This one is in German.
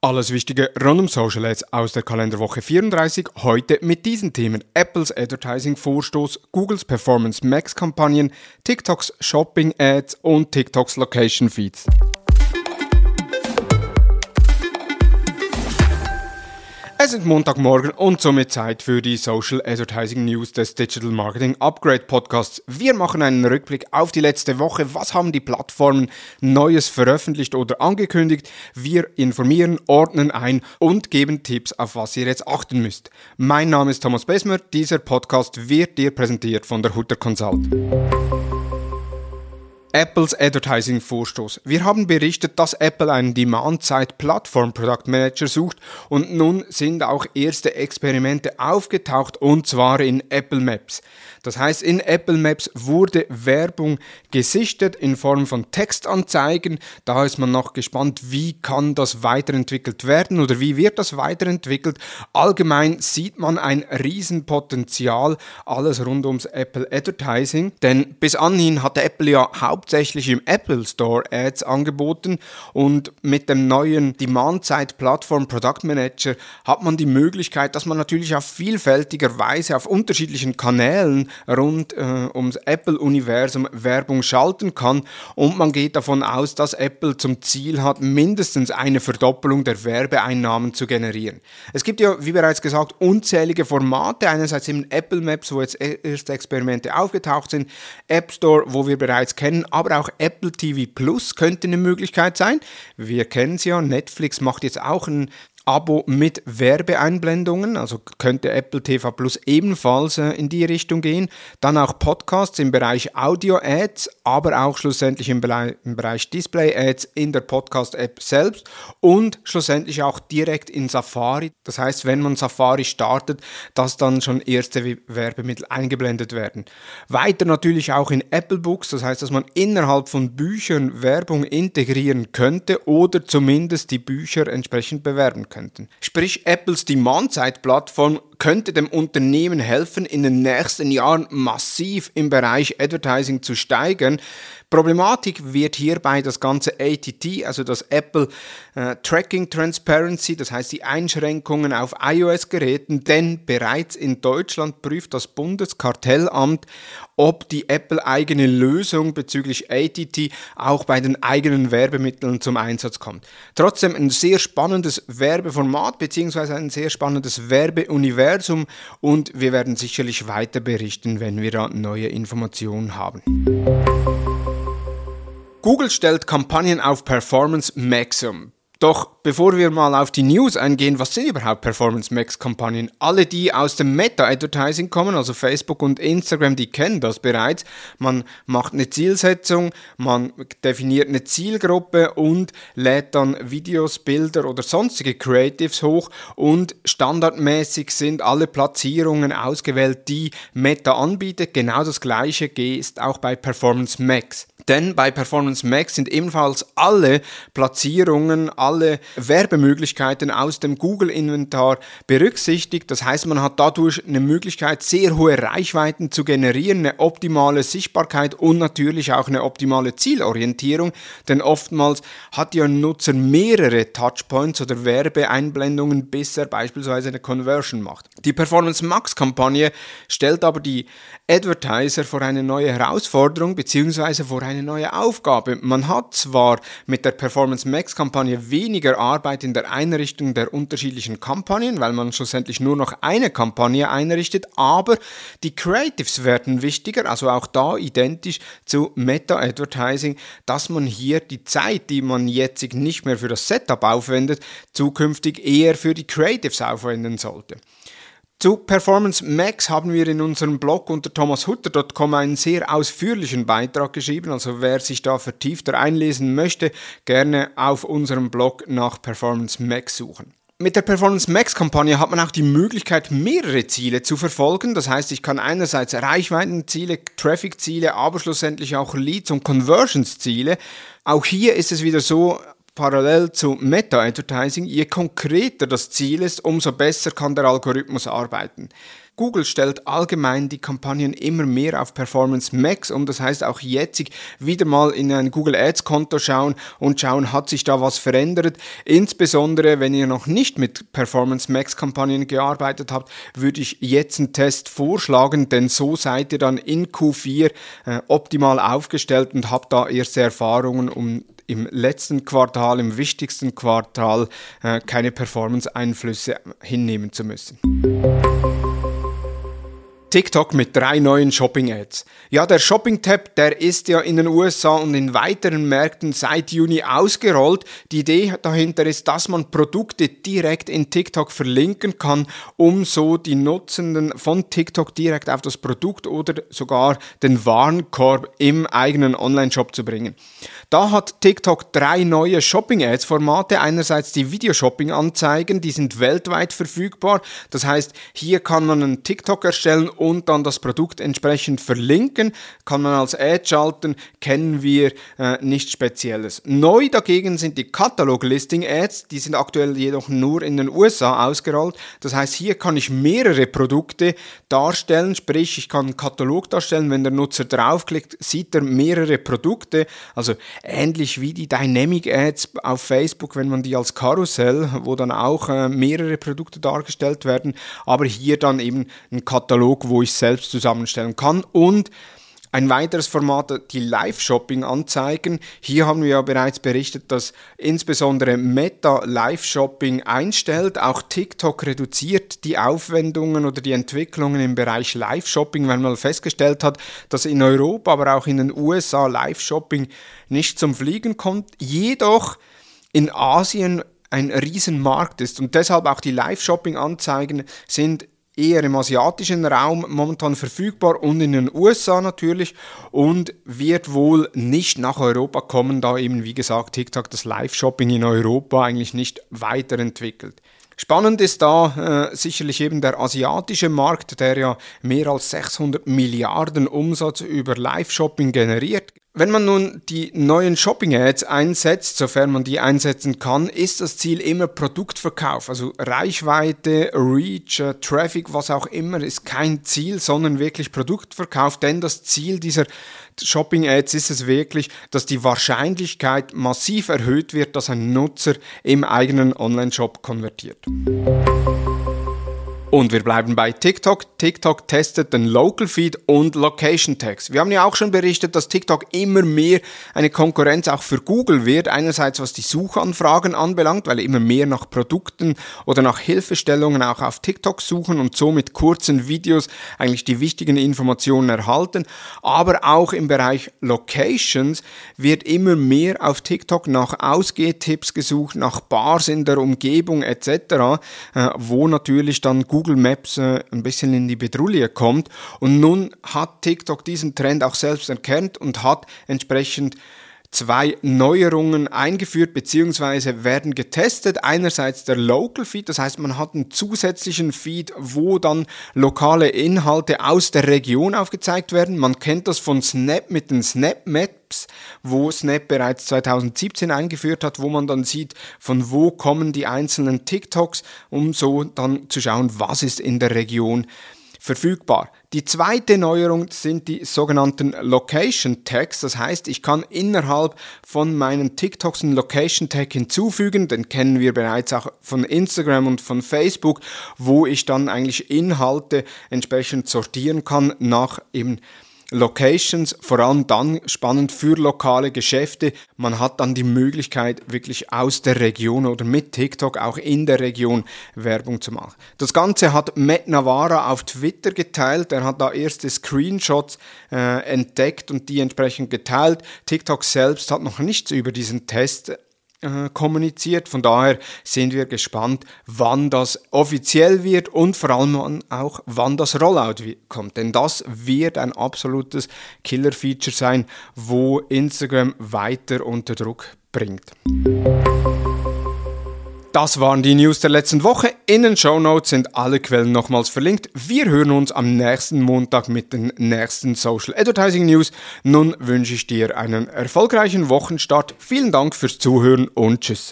Alles Wichtige rund um Social Ads aus der Kalenderwoche 34. Heute mit diesen Themen Apples Advertising Vorstoß, Googles Performance Max Kampagnen, TikToks Shopping Ads und TikToks Location Es ist Montagmorgen und somit Zeit für die Social Advertising News des Digital Marketing Upgrade Podcasts. Wir machen einen Rückblick auf die letzte Woche. Was haben die Plattformen Neues veröffentlicht oder angekündigt? Wir informieren, ordnen ein und geben Tipps, auf was ihr jetzt achten müsst. Mein Name ist Thomas Besmer. Dieser Podcast wird dir präsentiert von der Hutter Consult. Apples Advertising-Vorstoß. Wir haben berichtet, dass Apple einen Demand-Side-Plattform-Product-Manager sucht und nun sind auch erste Experimente aufgetaucht und zwar in Apple Maps. Das heißt, in Apple Maps wurde Werbung gesichtet in Form von Textanzeigen. Da ist man noch gespannt, wie kann das weiterentwickelt werden oder wie wird das weiterentwickelt. Allgemein sieht man ein Riesenpotenzial, alles rund ums Apple Advertising. Denn bis anhin hatte Apple ja hauptsächlich im Apple Store Ads angeboten und mit dem neuen Demand-Side-Plattform Product Manager hat man die Möglichkeit, dass man natürlich auf vielfältiger Weise auf unterschiedlichen Kanälen rund äh, ums Apple-Universum Werbung schalten kann. Und man geht davon aus, dass Apple zum Ziel hat, mindestens eine Verdoppelung der Werbeeinnahmen zu generieren. Es gibt ja, wie bereits gesagt, unzählige Formate, einerseits eben Apple Maps, wo jetzt e-, erste Experimente aufgetaucht sind, App Store, wo wir bereits kennen, aber auch Apple TV Plus könnte eine Möglichkeit sein. Wir kennen es ja, Netflix macht jetzt auch ein Abo mit Werbeeinblendungen, also könnte Apple TV Plus ebenfalls äh, in die Richtung gehen. Dann auch Podcasts im Bereich Audio-Ads, aber auch schlussendlich im, Bereich, im Bereich Display-Ads in der Podcast-App selbst und schlussendlich auch direkt in Safari. Das heißt, wenn man Safari startet, dass dann schon erste Werbemittel eingeblendet werden. Weiter natürlich auch in Apple Books, das heißt, dass man innerhalb von Büchern Werbung integrieren könnte oder zumindest die Bücher entsprechend bewerben könnte könnten. Sprich, Apples Demand-Side-Plattform könnte dem Unternehmen helfen, in den nächsten Jahren massiv im Bereich Advertising zu steigern. Problematik wird hierbei das ganze ATT, also das Apple äh, Tracking Transparency, das heißt die Einschränkungen auf iOS-Geräten, denn bereits in Deutschland prüft das Bundeskartellamt, ob die Apple-eigene Lösung bezüglich ATT auch bei den eigenen Werbemitteln zum Einsatz kommt. Trotzdem ein sehr spannendes Werbeformat beziehungsweise ein sehr spannendes Werbeuniversum und wir werden sicherlich weiter berichten, wenn wir da neue Informationen haben. Google stellt Kampagnen auf Performance Maximum. Doch bevor wir mal auf die News eingehen, was sind überhaupt Performance Max Kampagnen? Alle, die aus dem Meta-Advertising kommen, also Facebook und Instagram, die kennen das bereits. Man macht eine Zielsetzung, man definiert eine Zielgruppe und lädt dann Videos, Bilder oder sonstige Creatives hoch und standardmäßig sind alle Platzierungen ausgewählt, die Meta anbietet. Genau das gleiche ist auch bei Performance Max. Denn bei Performance Max sind ebenfalls alle Platzierungen, alle Werbemöglichkeiten aus dem Google-Inventar berücksichtigt. Das heißt, man hat dadurch eine Möglichkeit, sehr hohe Reichweiten zu generieren, eine optimale Sichtbarkeit und natürlich auch eine optimale Zielorientierung. Denn oftmals hat ja ein Nutzer mehrere Touchpoints oder Werbeeinblendungen, bis er beispielsweise eine Conversion macht. Die Performance Max-Kampagne stellt aber die Advertiser vor eine neue Herausforderung bzw. vor eine neue Aufgabe. Man hat zwar mit der Performance Max Kampagne weniger Arbeit in der Einrichtung der unterschiedlichen Kampagnen, weil man schlussendlich nur noch eine Kampagne einrichtet, aber die Creatives werden wichtiger, also auch da identisch zu Meta Advertising, dass man hier die Zeit, die man jetzt nicht mehr für das Setup aufwendet, zukünftig eher für die Creatives aufwenden sollte. Zu Performance Max haben wir in unserem Blog unter thomashutter.com einen sehr ausführlichen Beitrag geschrieben. Also wer sich da vertiefter einlesen möchte, gerne auf unserem Blog nach Performance Max suchen. Mit der Performance Max Kampagne hat man auch die Möglichkeit, mehrere Ziele zu verfolgen. Das heißt, ich kann einerseits Reichweitenziele, Traffic-Ziele, aber schlussendlich auch Leads- und Conversions-Ziele. Auch hier ist es wieder so, parallel zu Meta-Advertising, je konkreter das Ziel ist, umso besser kann der Algorithmus arbeiten. Google stellt allgemein die Kampagnen immer mehr auf Performance Max um. Das heißt auch jetzt wieder mal in ein Google Ads Konto schauen und schauen, hat sich da was verändert. Insbesondere, wenn ihr noch nicht mit Performance Max Kampagnen gearbeitet habt, würde ich jetzt einen Test vorschlagen, denn so seid ihr dann in Q4 äh, optimal aufgestellt und habt da erste Erfahrungen, um im letzten Quartal, im wichtigsten Quartal, äh, keine Performance-Einflüsse hinnehmen zu müssen. TikTok mit drei neuen Shopping-Ads. Ja, der Shopping-Tab, der ist ja in den USA und in weiteren Märkten seit Juni ausgerollt. Die Idee dahinter ist, dass man Produkte direkt in TikTok verlinken kann, um so die Nutzenden von TikTok direkt auf das Produkt oder sogar den Warenkorb im eigenen Online-Shop zu bringen. Da hat TikTok drei neue Shopping-Ads-Formate. Einerseits die Video-Shopping-Anzeigen, die sind weltweit verfügbar. Das heißt, hier kann man einen TikTok erstellen und dann das Produkt entsprechend verlinken. Kann man als Ad schalten, kennen wir äh, nichts Spezielles. Neu dagegen sind die Katalog-Listing-Ads, die sind aktuell jedoch nur in den USA ausgerollt. Das heißt, hier kann ich mehrere Produkte darstellen, sprich, ich kann einen Katalog darstellen. Wenn der Nutzer draufklickt, sieht er mehrere Produkte. Also ähnlich wie die Dynamic Ads auf Facebook, wenn man die als Karussell, wo dann auch äh, mehrere Produkte dargestellt werden, aber hier dann eben ein Katalog, wo ich selbst zusammenstellen kann und ein weiteres Format, die Live-Shopping-Anzeigen. Hier haben wir ja bereits berichtet, dass insbesondere Meta Live-Shopping einstellt. Auch TikTok reduziert die Aufwendungen oder die Entwicklungen im Bereich Live-Shopping, weil man festgestellt hat, dass in Europa, aber auch in den USA Live-Shopping nicht zum Fliegen kommt. Jedoch in Asien ein Riesenmarkt ist und deshalb auch die Live-Shopping-Anzeigen sind eher im asiatischen Raum momentan verfügbar und in den USA natürlich und wird wohl nicht nach Europa kommen, da eben wie gesagt TikTok das Live-Shopping in Europa eigentlich nicht weiterentwickelt. Spannend ist da äh, sicherlich eben der asiatische Markt, der ja mehr als 600 Milliarden Umsatz über Live-Shopping generiert. Wenn man nun die neuen Shopping-Ads einsetzt, sofern man die einsetzen kann, ist das Ziel immer Produktverkauf. Also Reichweite, Reach, äh, Traffic, was auch immer, ist kein Ziel, sondern wirklich Produktverkauf. Denn das Ziel dieser Shopping-Ads ist es wirklich, dass die Wahrscheinlichkeit massiv erhöht wird, dass ein Nutzer im eigenen Online-Shop konvertiert. Und wir bleiben bei TikTok. TikTok testet den Local Feed und Location Tags. Wir haben ja auch schon berichtet, dass TikTok immer mehr eine Konkurrenz auch für Google wird. Einerseits was die Suchanfragen anbelangt, weil immer mehr nach Produkten oder nach Hilfestellungen auch auf TikTok suchen und so mit kurzen Videos eigentlich die wichtigen Informationen erhalten. Aber auch im Bereich Locations wird immer mehr auf TikTok nach Ausgehtipps gesucht, nach Bars in der Umgebung etc., äh, wo natürlich dann Google Google Maps äh, ein bisschen in die Bedrulle kommt. Und nun hat TikTok diesen Trend auch selbst erkannt und hat entsprechend zwei Neuerungen eingeführt bzw. werden getestet. Einerseits der Local Feed, das heißt man hat einen zusätzlichen Feed, wo dann lokale Inhalte aus der Region aufgezeigt werden. Man kennt das von Snap mit den Snap Maps, wo Snap bereits 2017 eingeführt hat, wo man dann sieht, von wo kommen die einzelnen TikToks, um so dann zu schauen, was ist in der Region verfügbar. Die zweite Neuerung sind die sogenannten Location Tags. Das heißt, ich kann innerhalb von meinen TikToks einen Location Tag hinzufügen. Den kennen wir bereits auch von Instagram und von Facebook, wo ich dann eigentlich Inhalte entsprechend sortieren kann nach eben Locations, vor allem dann spannend für lokale Geschäfte. Man hat dann die Möglichkeit, wirklich aus der Region oder mit TikTok auch in der Region Werbung zu machen. Das Ganze hat Matt Navarra auf Twitter geteilt. Er hat da erste Screenshots äh, entdeckt und die entsprechend geteilt. TikTok selbst hat noch nichts über diesen Test äh, kommuniziert. Von daher sind wir gespannt, wann das offiziell wird und vor allem auch, wann das Rollout kommt. Denn das wird ein absolutes Killer-Feature sein, wo Instagram weiter unter Druck bringt. Das waren die News der letzten Woche. In den Show Notes sind alle Quellen nochmals verlinkt. Wir hören uns am nächsten Montag mit den nächsten Social Advertising News. Nun wünsche ich dir einen erfolgreichen Wochenstart. Vielen Dank fürs Zuhören und tschüss.